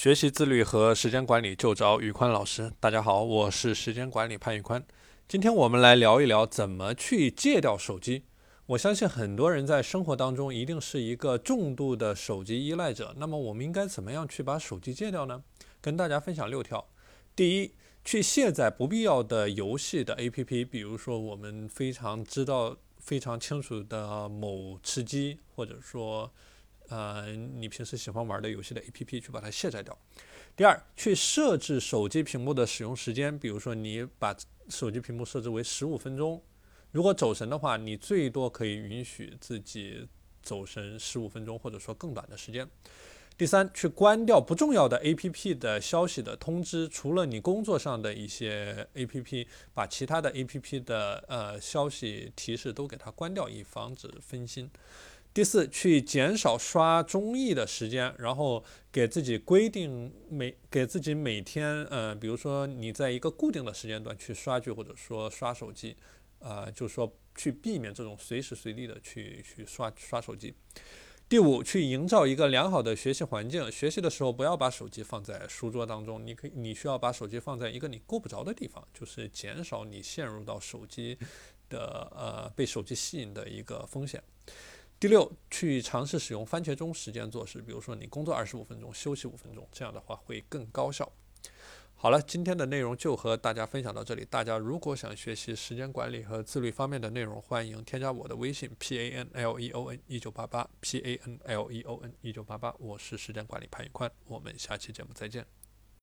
学习自律和时间管理就找宇宽老师。大家好，我是时间管理潘宇宽。今天我们来聊一聊怎么去戒掉手机。我相信很多人在生活当中一定是一个重度的手机依赖者。那么我们应该怎么样去把手机戒掉呢？跟大家分享六条。第一，去卸载不必要的游戏的 APP，比如说我们非常知道、非常清楚的某吃鸡，或者说。呃，你平时喜欢玩的游戏的 APP 去把它卸载掉。第二，去设置手机屏幕的使用时间，比如说你把手机屏幕设置为十五分钟，如果走神的话，你最多可以允许自己走神十五分钟，或者说更短的时间。第三，去关掉不重要的 APP 的消息的通知，除了你工作上的一些 APP，把其他的 APP 的呃消息提示都给它关掉，以防止分心。第四，去减少刷综艺的时间，然后给自己规定每给自己每天，呃，比如说你在一个固定的时间段去刷剧或者说刷手机，呃，就是说去避免这种随时随地的去去刷刷手机。第五，去营造一个良好的学习环境，学习的时候不要把手机放在书桌当中，你可以你需要把手机放在一个你够不着的地方，就是减少你陷入到手机的呃被手机吸引的一个风险。第六，去尝试使用番茄钟时间做事，比如说你工作二十五分钟，休息五分钟，这样的话会更高效。好了，今天的内容就和大家分享到这里。大家如果想学习时间管理和自律方面的内容，欢迎添加我的微信 p a n l e o n 一九八八 p a n l e o n 一九八八，我是时间管理潘宇宽，我们下期节目再见。